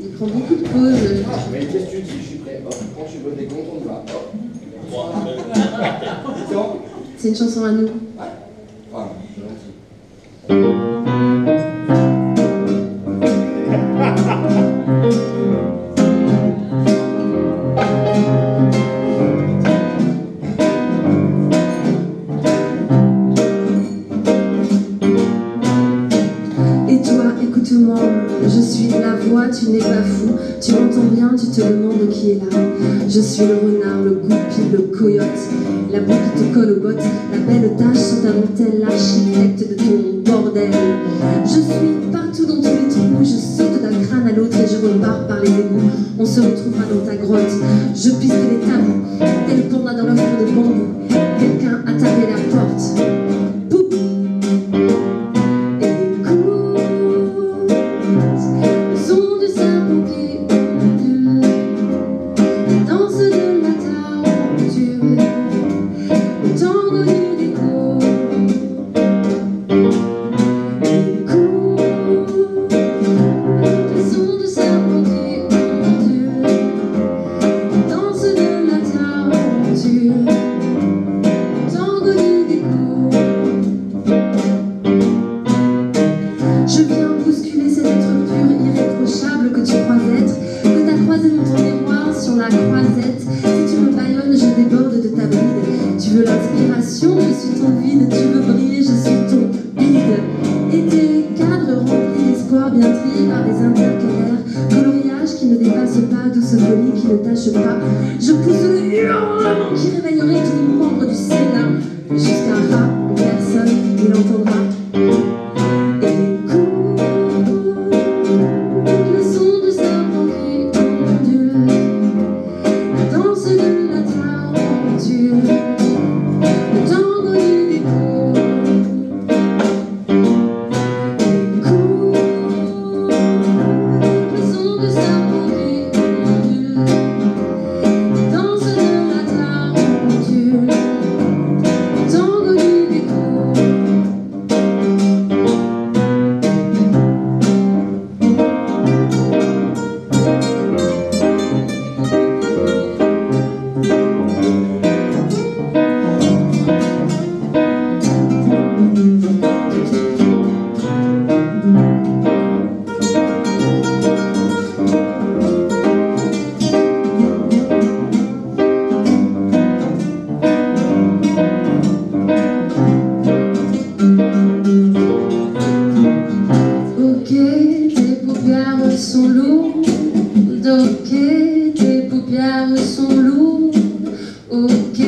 Il prend beaucoup de pauses. Mais qu'est-ce que tu dis Je suis prêt. Hop, quand tu veux des comptes, on y va. Hop. C'est une chanson à nous. Ouais. Et toi, écoute-moi, je suis la voix, tu n'es pas fou. Tu m'entends bien, tu te demandes qui est là. Je suis le renard, le goupil, le coyote, la boue qui te colle aux bottes, la belle tache sur ta dentelle, l'architecte de ton bordel. Je suis partout dans tous les trous, je saute d'un crâne à l'autre et je repars par les égouts. On se retrouvera dans ta grotte. Je piste les tables, tel panda dans l'offre de bambou. Si tu me baillonnes, je déborde de ta bride. Tu veux l'inspiration, je suis ton vide. Tu veux briller, je suis ton bide. Et tes cadres remplis d'espoir, bien triés par des intercalaires. Coloriage qui ne dépasse pas, douce folie qui ne tâche pas. Je pousse le hurlement qui réveillerait tous les membres du Sénat. Sont lourdes. Ok, tes paupières sont lourdes. Ok,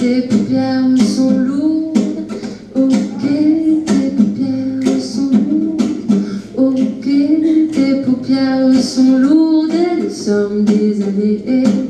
tes paupières sont lourdes. Ok, tes paupières sont lourdes. Ok, tes paupières sont lourdes. Nous sommes des années.